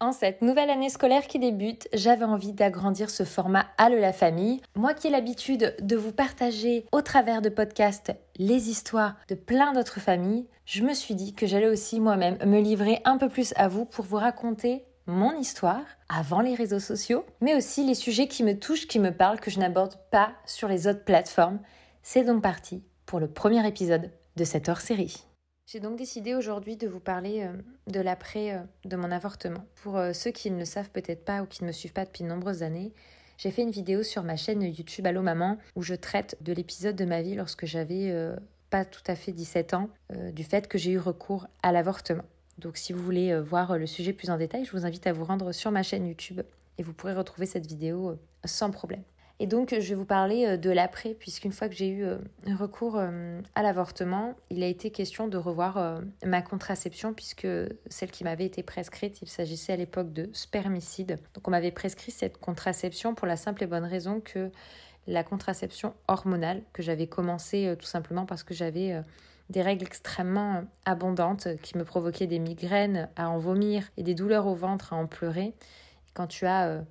En cette nouvelle année scolaire qui débute, j'avais envie d'agrandir ce format Allo la famille. Moi qui ai l'habitude de vous partager au travers de podcasts les histoires de plein d'autres familles, je me suis dit que j'allais aussi moi-même me livrer un peu plus à vous pour vous raconter mon histoire avant les réseaux sociaux, mais aussi les sujets qui me touchent, qui me parlent, que je n'aborde pas sur les autres plateformes. C'est donc parti pour le premier épisode de cette hors-série. J'ai donc décidé aujourd'hui de vous parler euh, de l'après euh, de mon avortement. Pour euh, ceux qui ne le savent peut-être pas ou qui ne me suivent pas depuis de nombreuses années, j'ai fait une vidéo sur ma chaîne YouTube Allo Maman où je traite de l'épisode de ma vie lorsque j'avais pas tout à fait 17 ans, du fait que j'ai eu recours à l'avortement. Donc si vous voulez voir le sujet plus en détail, je vous invite à vous rendre sur ma chaîne YouTube et vous pourrez retrouver cette vidéo sans problème. Et donc, je vais vous parler euh, de l'après, puisqu'une fois que j'ai eu euh, recours euh, à l'avortement, il a été question de revoir ma contraception, puisque celle qui m'avait été prescrite, il s'agissait à l'époque de spermicide. Donc, on m'avait prescrit cette contraception pour la simple et bonne raison que la contraception hormonale, que j'avais commencé tout simplement parce que j'avais des règles extrêmement abondantes qui me provoquaient des migraines à en vomir et des douleurs au ventre à en pleurer. Quand tu as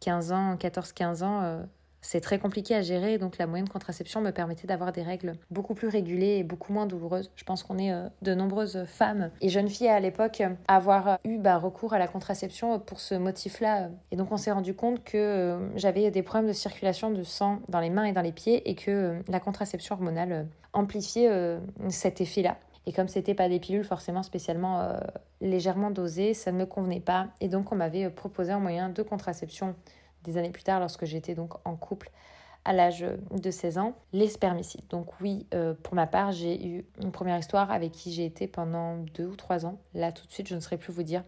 15 ans, 14-15 ans, c'est très compliqué à gérer, donc la moyenne contraception me permettait d'avoir des règles beaucoup plus régulées et beaucoup moins douloureuses. Je pense qu'on est euh, de nombreuses femmes et jeunes filles à l'époque à avoir eu bah, recours à la contraception pour ce motif-là. Et donc on s'est rendu compte que euh, j'avais des problèmes de circulation de sang dans les mains et dans les pieds et que euh, la contraception hormonale amplifiait cet effet-là. Et comme c'était pas des pilules forcément spécialement légèrement dosées, ça ne me convenait pas. Et donc on m'avait proposé un moyen de contraception des années plus tard, lorsque j'étais donc en couple à l'âge de 16 ans, les spermicides. Donc oui, euh, pour ma part, j'ai eu une première histoire avec qui j'ai été pendant deux ou trois ans. Là, tout de suite, je ne saurais plus vous dire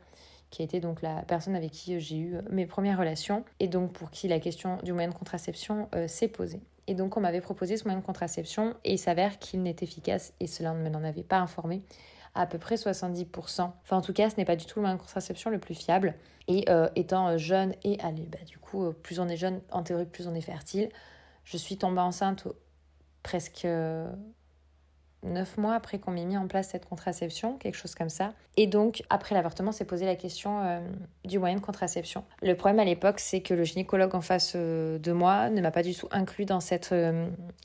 qui a été donc la personne avec qui j'ai eu mes premières relations et donc pour qui la question du moyen de contraception euh, s'est posée. Et donc on m'avait proposé ce moyen de contraception et il s'avère qu'il n'est efficace et cela ne m'en avait pas informé à peu près 70%. Enfin, en tout cas, ce n'est pas du tout le moyen de contraception le plus fiable. Et euh, étant jeune et allez, bah, du coup, euh, plus on est jeune, en théorie, plus on est fertile. Je suis tombée enceinte presque euh, neuf mois après qu'on m'ait mis en place cette contraception, quelque chose comme ça. Et donc, après l'avortement, s'est posé la question du moyen de contraception. Le problème à l'époque, c'est que le gynécologue en face de moi ne m'a pas du tout inclus dans cette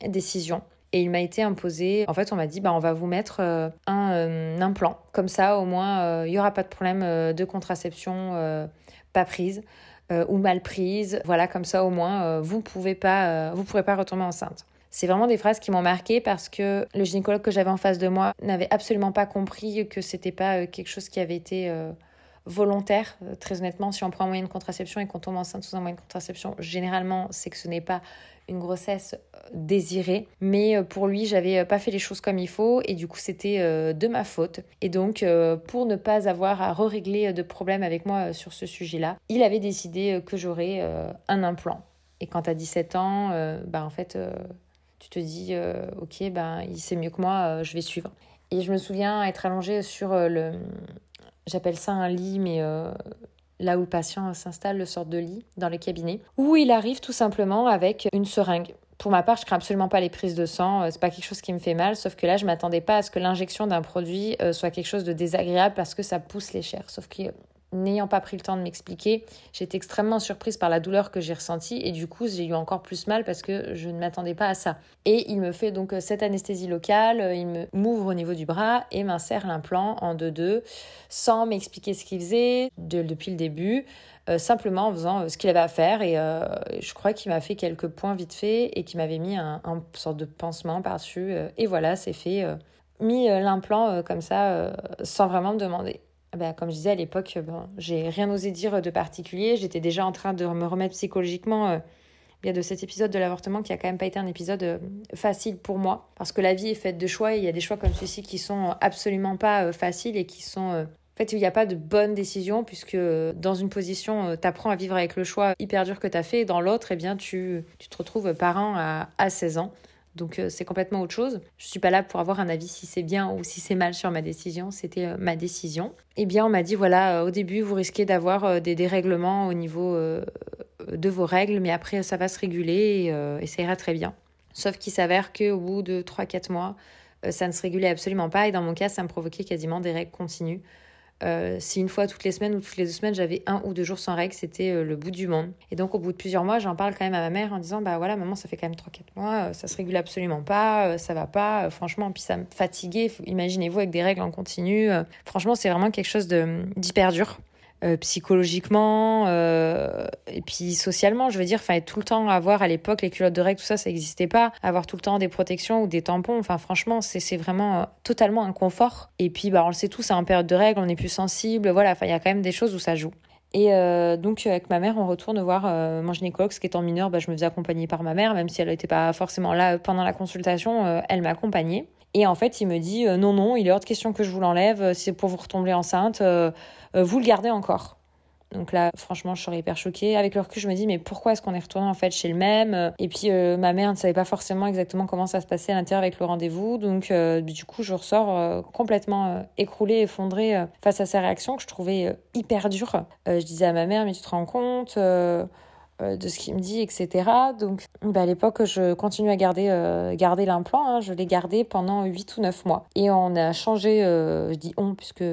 décision. Et il m'a été imposé, en fait, on m'a dit, bah, on va vous mettre euh, un, euh, implant. Comme ça, au moins, euh, il n'y aura pas de problème de contraception pas prise ou mal prise. Voilà, comme ça, au moins, vous pouvez vous pourrez pas retomber enceinte. C'est vraiment des phrases qui m'ont marqué parce que le gynécologue que j'avais en face de moi n'avait absolument pas compris que c'était pas quelque chose qui avait été volontaire. très honnêtement, si on prend un moyen de contraception et qu'on tombe enceinte sous un moyen de contraception, généralement, c'est que ce n'est pas une grossesse euh, désirée. Mais euh, pour lui, j'avais euh, pas fait les choses comme il faut et du coup, c'était de ma faute. Et donc, pour ne pas avoir à régler de problème avec moi sur ce sujet-là, il avait décidé que j'aurais un implant. Et quand as 17 ans, bah, en fait, tu te dis, ok, ben, il sait mieux que moi, je vais suivre. Et je me souviens être allongée sur le. J'appelle ça un lit, mais là où le patient s'installe, le sort de lit dans le cabinet, où il arrive tout simplement avec une seringue. Pour ma part, je crains absolument pas les prises de sang, euh, c'est pas quelque chose qui me fait mal, sauf que là, je m'attendais pas à ce que l'injection d'un produit euh, soit quelque chose de désagréable parce que ça pousse les chairs. Sauf que n'ayant pas pris le temps de m'expliquer, j'étais extrêmement surprise par la douleur que j'ai ressentie et du coup j'ai eu encore plus mal parce que je ne m'attendais pas à ça. Et il me fait donc euh, cette anesthésie locale, euh, il m'ouvre au niveau du bras et m'insère l'implant en 2-2 sans m'expliquer ce qu'il faisait depuis le début. Euh, simplement en faisant ce qu'il avait à faire et je crois qu'il m'a fait quelques points vite fait et qu'il m'avait mis un, un, sorte de pansement par-dessus et voilà c'est fait mis l'implant comme ça sans vraiment me demander bah, comme je disais à l'époque, bon, j'ai rien osé dire de particulier. J'étais déjà en train de me remettre psychologiquement euh, de cet épisode de l'avortement qui a quand même pas été un épisode euh, facile pour moi. Parce que la vie est faite de choix et il y a des choix comme ceci qui sont absolument pas euh, faciles et qui sont. En fait, il n'y a pas de bonne décision puisque dans une position, tu apprends à vivre avec le choix hyper dur que tu as fait et dans l'autre, eh bien, tu, tu te retrouves parent à, à 16 ans. Donc c'est complètement autre chose. Je suis pas là pour avoir un avis si c'est bien ou si c'est mal sur ma décision. C'était ma décision. Eh bien, on m'a dit voilà, au début vous risquez d'avoir des dérèglements au niveau de vos règles, mais après ça va se réguler et, ça ira très bien. Sauf qu'il s'avère qu'au bout de 3-4 mois, ça ne se régulait absolument pas et dans mon cas, ça me provoquait quasiment des règles continues. Euh, si une fois toutes les semaines ou toutes les deux semaines j'avais un ou deux jours sans règles, c'était euh, le bout du monde. Et donc au bout de plusieurs mois, j'en parle quand même à ma mère en disant bah voilà maman ça fait quand même 3-4 mois, ça se régule absolument pas, ça va pas, franchement, puis ça me fatiguait. Imaginez-vous avec des règles en continu. franchement c'est vraiment quelque chose d'hyper dur. Euh, psychologiquement euh, et puis socialement je veux dire enfin tout le temps avoir à l'époque les culottes de règles tout ça ça n'existait pas. Avoir tout le temps des protections ou des tampons enfin franchement c'est vraiment euh, totalement inconfort et puis bah on le sait tous en période de règles on est plus sensible voilà il y a quand même des choses où ça joue. Et donc avec ma mère, on retourne voir mon gynécologue, ce qui étant mineur, bah, je me faisais accompagner par ma mère, même si elle n'était pas forcément là pendant la consultation, elle m'accompagnait. Et en fait, il me dit non, non, il est hors de question que je vous l'enlève, c'est pour vous retomber enceinte. Euh, vous le gardez encore. Donc là, franchement, je serais hyper choquée. Avec le recul, je me dis, mais pourquoi est-ce qu'on est retourné en fait chez le même Et puis, euh, ma mère ne savait pas forcément exactement comment ça se passait à l'intérieur avec le rendez-vous. Donc, euh, du coup, je ressors complètement écroulée, effondrée face à sa réaction que je trouvais hyper dure. je disais à ma mère, mais tu te rends compte de ce qu'il me dit, etc. Donc, bah, à l'époque, je continue à garder, garder l'implant. Hein. Je l'ai gardé pendant 8 ou 9 mois. Et on a changé, je dis on, puisque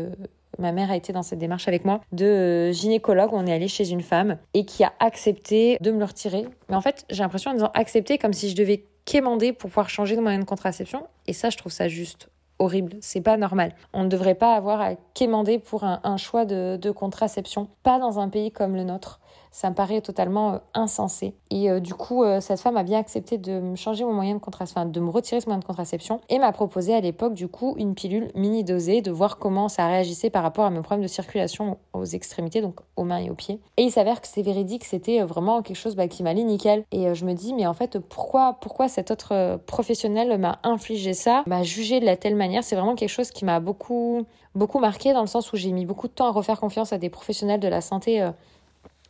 ma mère a été dans cette démarche avec moi, de euh, gynécologue. On est allé chez une femme et qui a accepté de me le retirer. Mais en fait, j'ai l'impression en disant accepter comme si je devais quémander pour pouvoir changer de moyen de contraception. Et ça, je trouve ça juste horrible. C'est pas normal. On ne devrait pas avoir à quémander pour un, choix de contraception. Pas dans un pays comme le nôtre ça me paraît totalement euh, insensé. Et euh, du coup, euh, cette femme a bien accepté de me changer mon moyen de contraception, de me retirer ce moyen de contraception et m'a proposé à l'époque, du coup, une pilule mini dosée, de voir comment ça réagissait par rapport à mes problèmes de circulation aux extrémités, donc aux mains et aux pieds. Et il s'avère que c'est véridique, c'était vraiment quelque chose bah, qui m'allait nickel. Et je me dis, mais en fait, pourquoi, pourquoi cet autre professionnel m'a infligé ça, m'a jugé de la telle manière? C'est vraiment quelque chose qui m'a beaucoup, beaucoup marqué dans le sens où j'ai mis beaucoup de temps à refaire confiance à des professionnels de la santé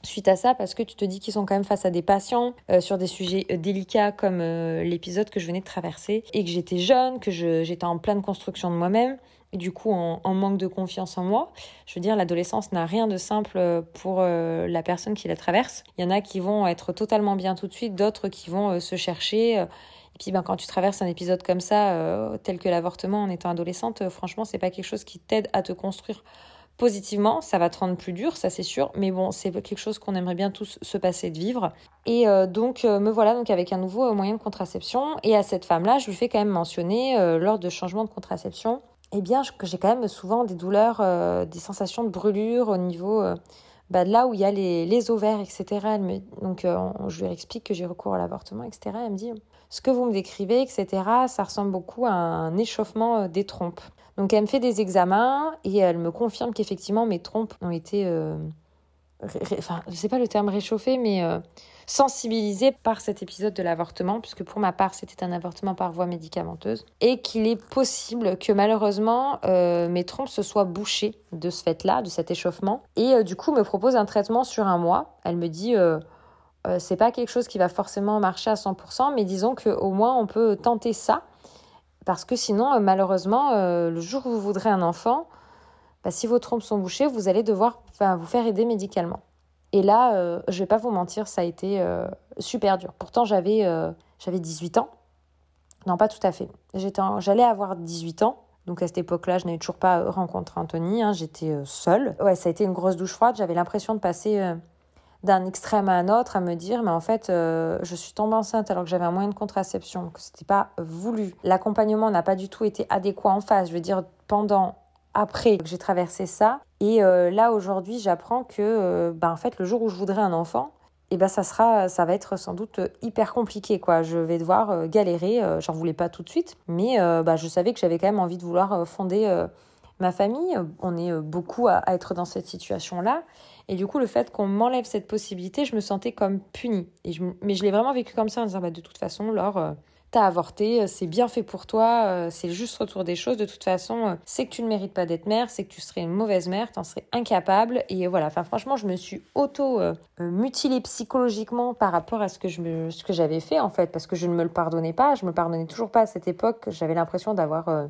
suite à ça parce que tu te dis qu'ils sont quand même face à des patients euh, sur des sujets euh, délicats comme euh, l'épisode que je venais de traverser et que j'étais jeune, que j'étais en pleine construction de moi-même et du coup en, manque de confiance en moi. Je veux dire, l'adolescence n'a rien de simple pour la personne qui la traverse. Il y en a qui vont être totalement bien tout de suite, d'autres qui vont se chercher. Et puis ben, quand tu traverses un épisode comme ça, tel que l'avortement en étant adolescente, franchement, c'est pas quelque chose qui t'aide à te construire positivement, ça va te rendre plus dur, ça c'est sûr, mais bon, c'est quelque chose qu'on aimerait bien tous se passer de vivre. Et euh, donc euh, me voilà donc avec un nouveau euh, moyen de contraception et à cette femme-là, je lui fais quand même mentionner lors de changement de contraception, eh bien que j'ai quand même souvent des douleurs, des sensations de brûlure au niveau bah, de là où il y a les, ovaires, etc. Donc je lui explique que j'ai recours à l'avortement, etc. Elle me dit ce que vous me décrivez, etc. Ça ressemble beaucoup à un échauffement des trompes. Donc elle me fait des examens et elle me confirme qu'effectivement mes trompes ont été, euh, enfin je sais pas le terme réchauffé, mais euh, sensibilisées par cet épisode de l'avortement, puisque pour ma part c'était un avortement par voie médicamenteuse, et qu'il est possible que malheureusement euh, mes trompes se soient bouchées de ce fait-là, de cet échauffement, et du coup me propose un traitement sur un mois. Elle me dit c'est pas quelque chose qui va forcément marcher à 100%, mais disons qu'au moins on peut tenter ça parce que sinon, euh, malheureusement, euh, le jour où vous voudrez un enfant, bah, si vos trompes sont bouchées, vous allez devoir vous faire aider médicalement. Et là, euh, je vais pas vous mentir, ça a été super dur. Pourtant, j'avais j'avais 18 ans. Non, pas tout à fait. J'allais avoir 18 ans. Donc à cette époque-là, je n'avais toujours pas rencontré Anthony. Hein, J'étais seule. Ouais, ça a été une grosse douche froide. J'avais l'impression de passer d'un extrême à un autre à me dire mais en fait euh, je suis tombée enceinte alors que j'avais un moyen de contraception que c'était pas voulu. L'accompagnement n'a pas du tout été adéquat en face je veux dire pendant après que j'ai traversé ça. Et euh, là aujourd'hui j'apprends que euh, bah, en fait le jour où je voudrais un enfant et eh ben ça sera ça va être sans doute hyper compliqué quoi. Je vais devoir galérer j'en voulais pas tout de suite mais bah, je savais que j'avais quand même envie de vouloir fonder ma famille. On est beaucoup à être dans cette situation là et du coup, le fait qu'on m'enlève cette possibilité, je me sentais comme punie. Et je, mais je l'ai vraiment vécu comme ça en disant, bah, de toute façon, Laure, euh, t'as avorté, euh, c'est bien fait pour toi, euh, c'est juste retour des choses. De toute façon, c'est que tu ne mérites pas d'être mère, c'est que tu serais une mauvaise mère, t'en serais incapable. Et voilà, enfin franchement, je me suis auto-mutilée psychologiquement par rapport à ce que, je ce que j'avais fait en fait, parce que je ne me le pardonnais pas, je me pardonnais toujours pas à cette époque. J'avais l'impression d'avoir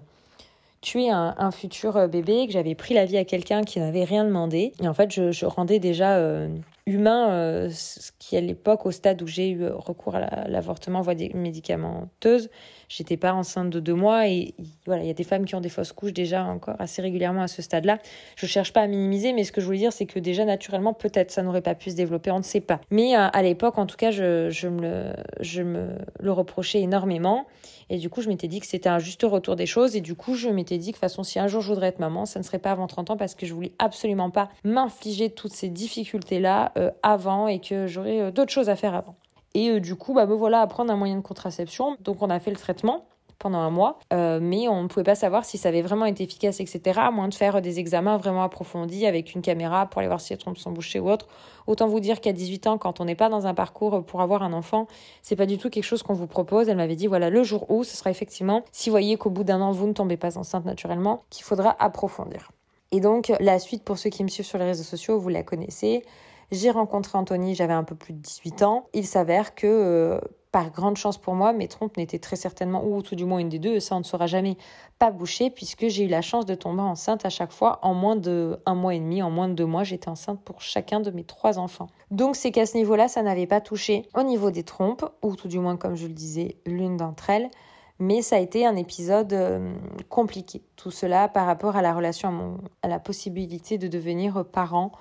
tuer un, futur euh, bébé, que j'avais pris la vie à quelqu'un qui n'avait rien demandé. Et en fait, je, rendais déjà euh, humain euh, ce qui, à l'époque, au stade où j'ai eu recours à l'avortement voie médicamenteuse, j'étais pas enceinte de deux mois et voilà, il y a des femmes qui ont des fausses couches déjà encore assez régulièrement à ce stade-là. Je cherche pas à minimiser, mais ce que je voulais dire, c'est que déjà naturellement, peut-être ça n'aurait pas pu se développer, on ne sait pas. Mais euh, à l'époque, en tout cas, je, je, me le, je me le reprochais énormément. Et du coup, je m'étais dit que c'était un juste retour des choses. Et du coup, je m'étais dit que de toute façon, si un jour je voudrais être maman, ça ne serait pas avant 30 ans parce que je voulais absolument pas m'infliger toutes ces difficultés-là euh, avant et que j'aurais euh, d'autres choses à faire avant. Et euh, du coup, bah, me voilà à prendre un moyen de contraception. Donc, on a fait le traitement pendant un mois, mais on ne pouvait pas savoir si ça avait vraiment été efficace, etc., à moins de faire des examens vraiment approfondis avec une caméra pour aller voir si les trompes sont bouchées ou autre. Autant vous dire qu'à 18 ans, quand on n'est pas dans un parcours pour avoir un enfant, c'est pas du tout quelque chose qu'on vous propose. Elle m'avait dit, voilà, le jour où, ce sera effectivement, si vous voyez qu'au bout d'un an, vous ne tombez pas enceinte naturellement, qu'il faudra approfondir. Et donc, la suite, pour ceux qui me suivent sur les réseaux sociaux, vous la connaissez. J'ai rencontré Anthony, j'avais un peu plus de 18 ans. Il s'avère que, euh, par grande chance pour moi, mes trompes n'étaient très certainement, ou tout du moins une des deux, ça on ne saura jamais, pas bouchées, puisque j'ai eu la chance de tomber enceinte à chaque fois en moins de un mois et demi, en moins de deux mois, j'étais enceinte pour chacun de mes trois enfants. Donc c'est qu'à ce niveau-là, ça n'avait pas touché au niveau des trompes, ou tout du moins, comme je le disais, l'une d'entre elles. Mais ça a été un épisode euh, compliqué. Tout cela par rapport à la relation, à la possibilité de devenir parent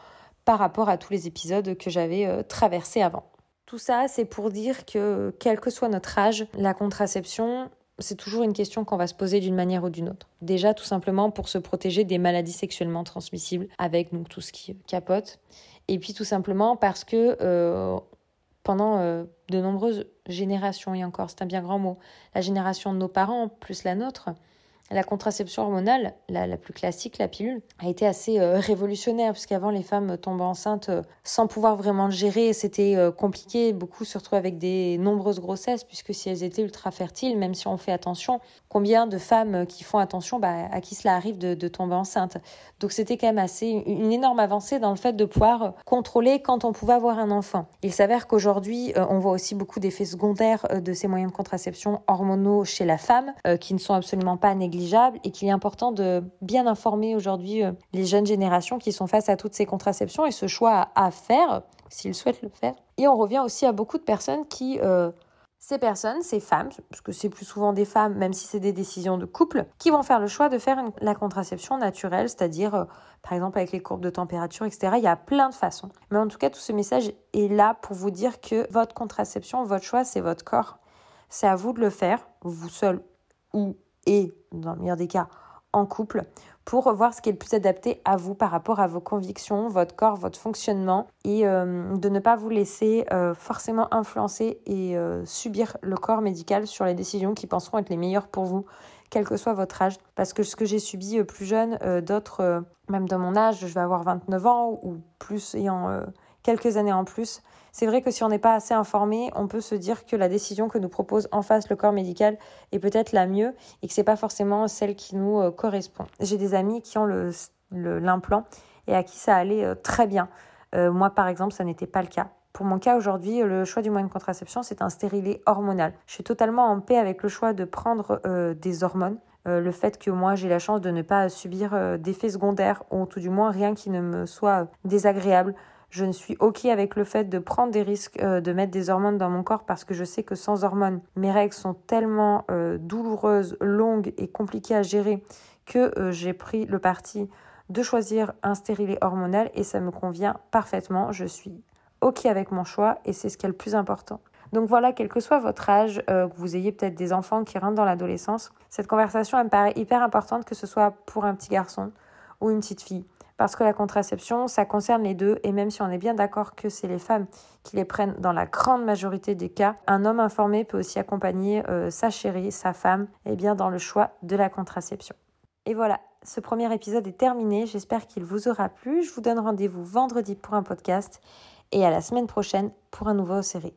par rapport à tous les épisodes que j'avais euh, traversés avant. Tout ça, c'est pour dire que quel que soit notre âge, la contraception, c'est toujours une question qu'on va se poser d'une manière ou d'une autre. Déjà, tout simplement pour se protéger des maladies sexuellement transmissibles, avec donc tout ce qui capote. Et puis tout simplement parce que euh, pendant euh, de nombreuses générations, et encore c'est un bien grand mot, la génération de nos parents plus la nôtre, la contraception hormonale, la, plus classique, la pilule, a été assez euh, révolutionnaire, puisqu'avant les femmes tombaient enceintes euh, sans pouvoir vraiment le gérer, c'était euh, compliqué, beaucoup se avec des nombreuses grossesses, puisque si elles étaient ultra fertiles, même si on fait attention, combien de femmes qui font attention, bah, à qui cela arrive de, tomber enceinte. Donc c'était quand même assez une énorme avancée dans le fait de pouvoir contrôler quand on pouvait avoir un enfant. Il s'avère qu'aujourd'hui, on voit aussi beaucoup d'effets secondaires de ces moyens de contraception hormonaux chez la femme, qui ne sont absolument pas négligeables et qu'il est important de bien informer aujourd'hui euh, les jeunes générations qui sont face à toutes ces contraceptions et ce choix à, faire s'ils souhaitent le faire. Et on revient aussi à beaucoup de personnes qui euh, ces personnes, ces femmes, parce que c'est plus souvent des femmes, même si c'est des décisions de couple, qui vont faire le choix de faire la contraception naturelle, c'est-à-dire, euh, par exemple, avec les courbes de température, etc. Il y a plein de façons. Mais en tout cas, tout ce message est là pour vous dire que votre contraception, votre choix, c'est votre corps. C'est à vous de le faire, vous seul ou et, dans le meilleur des cas, en couple, pour voir ce qui est le plus adapté à vous par rapport à vos convictions, votre corps, votre fonctionnement, et euh, de ne pas vous laisser euh, forcément influencer et euh, subir le corps médical sur les décisions qui penseront être les meilleures pour vous, quel que soit votre âge. Parce que ce que j'ai subi plus jeune, d'autres, même de mon âge, je vais avoir 29 ans ou plus ayant quelques années en plus, c'est vrai que si on n'est pas assez informé, on peut se dire que la décision que nous propose en face le corps médical est peut-être la mieux et que c'est pas forcément celle qui nous euh, correspond. J'ai des amis qui ont l'implant et à qui ça allait euh, très bien. Euh, moi, par exemple, ça n'était pas le cas. Pour mon cas aujourd'hui, le choix du moyen de contraception, c'est un stérilet hormonal. Je suis totalement en paix avec le choix de prendre des hormones. le fait que moi j'ai la chance de ne pas subir d'effets secondaires ou tout du moins rien qui ne me soit désagréable. Je ne suis OK avec le fait de prendre des risques euh, de mettre des hormones dans mon corps parce que je sais que sans hormones, mes règles sont tellement euh, douloureuses, longues et compliquées à gérer que euh, j'ai pris le parti de choisir un stérilet hormonal et ça me convient parfaitement. Je suis OK avec mon choix et c'est ce qui est le plus important. Donc voilà, quel que soit votre âge, que vous ayez peut-être des enfants qui rentrent dans l'adolescence, cette conversation elle me paraît hyper importante que ce soit pour un petit garçon ou une petite fille parce que la contraception, ça concerne les deux, et même si on est bien d'accord que c'est les femmes qui les prennent dans la grande majorité des cas, un homme informé peut aussi accompagner euh, sa chérie, sa femme, eh bien, dans le choix de la contraception. Et voilà, ce premier épisode est terminé, j'espère qu'il vous aura plu, je vous donne rendez-vous vendredi pour un podcast, et à la semaine prochaine pour un nouveau série.